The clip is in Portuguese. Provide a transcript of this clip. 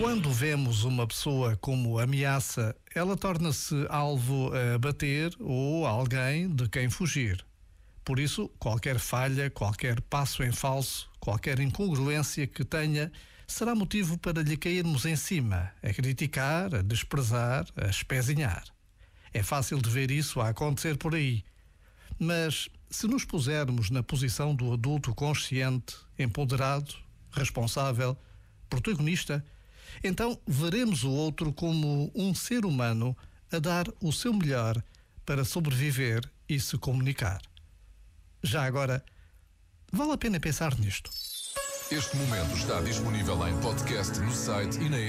Quando vemos uma pessoa como ameaça, ela torna-se alvo a bater ou alguém de quem fugir. Por isso, qualquer falha, qualquer passo em falso, qualquer incongruência que tenha, será motivo para lhe cairmos em cima, a criticar, a desprezar, a espezinhar. É fácil de ver isso a acontecer por aí. Mas, se nos pusermos na posição do adulto consciente, empoderado, responsável, protagonista, então veremos o outro como um ser humano a dar o seu melhor para sobreviver e se comunicar. Já agora, vale a pena pensar nisto. Este momento está disponível em podcast no site e na.